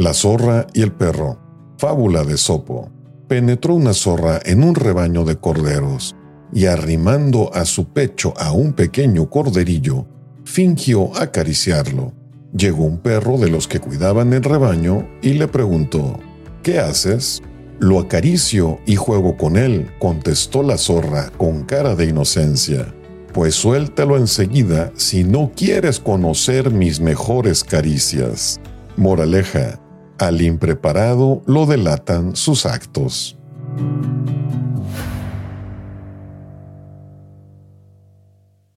La zorra y el perro. Fábula de Sopo. Penetró una zorra en un rebaño de corderos y arrimando a su pecho a un pequeño corderillo, fingió acariciarlo. Llegó un perro de los que cuidaban el rebaño y le preguntó, ¿Qué haces? Lo acaricio y juego con él, contestó la zorra con cara de inocencia. Pues suéltalo enseguida si no quieres conocer mis mejores caricias. Moraleja, al impreparado lo delatan sus actos.